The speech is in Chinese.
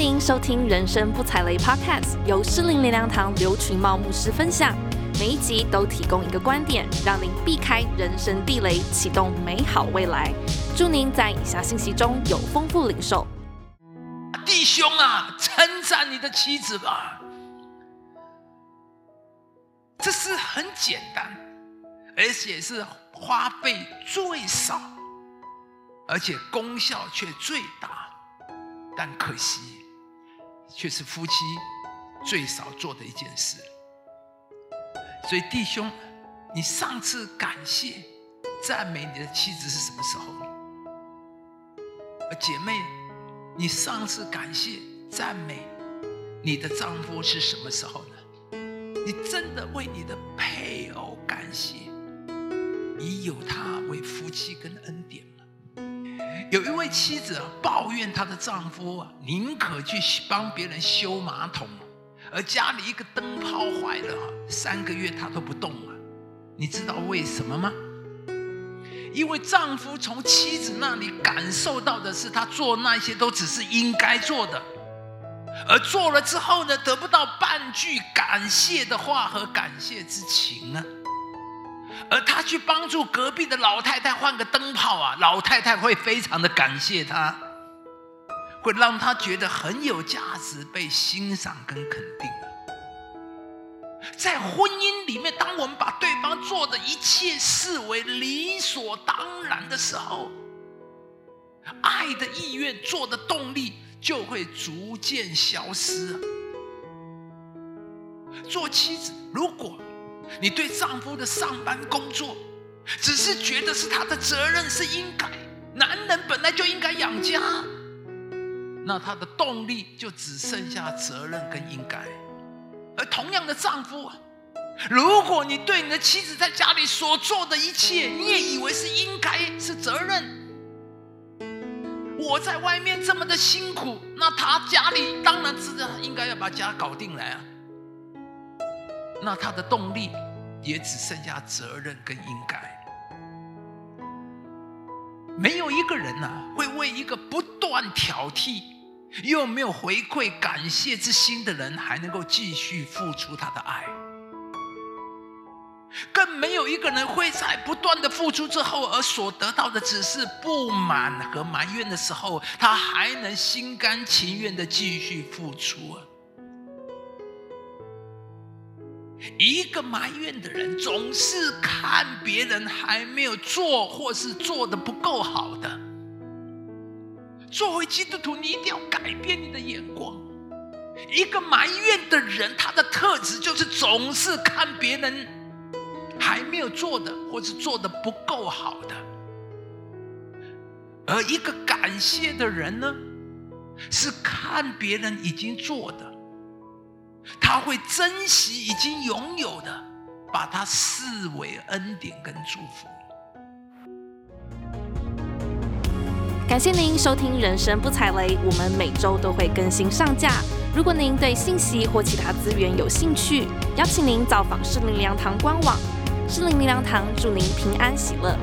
您收听《人生不踩雷》Podcast，由诗灵灵粮堂刘群茂牧师分享。每一集都提供一个观点，让您避开人生地雷，启动美好未来。祝您在以下信息中有丰富领受。弟兄啊，称赞你的妻子吧。这是很简单，而且是花费最少，而且功效却最大。但可惜，却是夫妻最少做的一件事。所以，弟兄，你上次感谢、赞美你的妻子是什么时候呢？而姐妹，你上次感谢、赞美你的丈夫是什么时候呢？你真的为你的配偶感谢，你有他为夫妻跟恩？有一位妻子抱怨她的丈夫啊，宁可去帮别人修马桶。而家里一个灯泡坏了，三个月她都不动了。你知道为什么吗？因为丈夫从妻子那里感受到的是，他做那些都只是应该做的，而做了之后呢，得不到半句感谢的话和感谢之情啊。而他去帮助隔壁的老太太换个灯泡啊，老太太会非常的感谢他。会让他觉得很有价值，被欣赏跟肯定。在婚姻里面，当我们把对方做的一切视为理所当然的时候，爱的意愿、做的动力就会逐渐消失。做妻子，如果你对丈夫的上班工作只是觉得是他的责任，是应该，男人本来就应该养家。那他的动力就只剩下责任跟应该，而同样的丈夫，如果你对你的妻子在家里所做的一切，你也以为是应该是责任，我在外面这么的辛苦，那他家里当然知道应该要把家搞定来啊，那他的动力也只剩下责任跟应该。没有一个人呐、啊，会为一个不断挑剔又没有回馈感谢之心的人，还能够继续付出他的爱。更没有一个人会在不断的付出之后，而所得到的只是不满和埋怨的时候，他还能心甘情愿的继续付出啊。一个埋怨的人，总是看别人还没有做，或是做的不够好的。作为基督徒，你一定要改变你的眼光。一个埋怨的人，他的特质就是总是看别人还没有做的，或是做的不够好的。而一个感谢的人呢，是看别人已经做的。他会珍惜已经拥有的，把它视为恩典跟祝福。感谢您收听《人生不踩雷》，我们每周都会更新上架。如果您对信息或其他资源有兴趣，邀请您造访诗灵灵粮堂官网。诗灵灵粮堂祝您平安喜乐。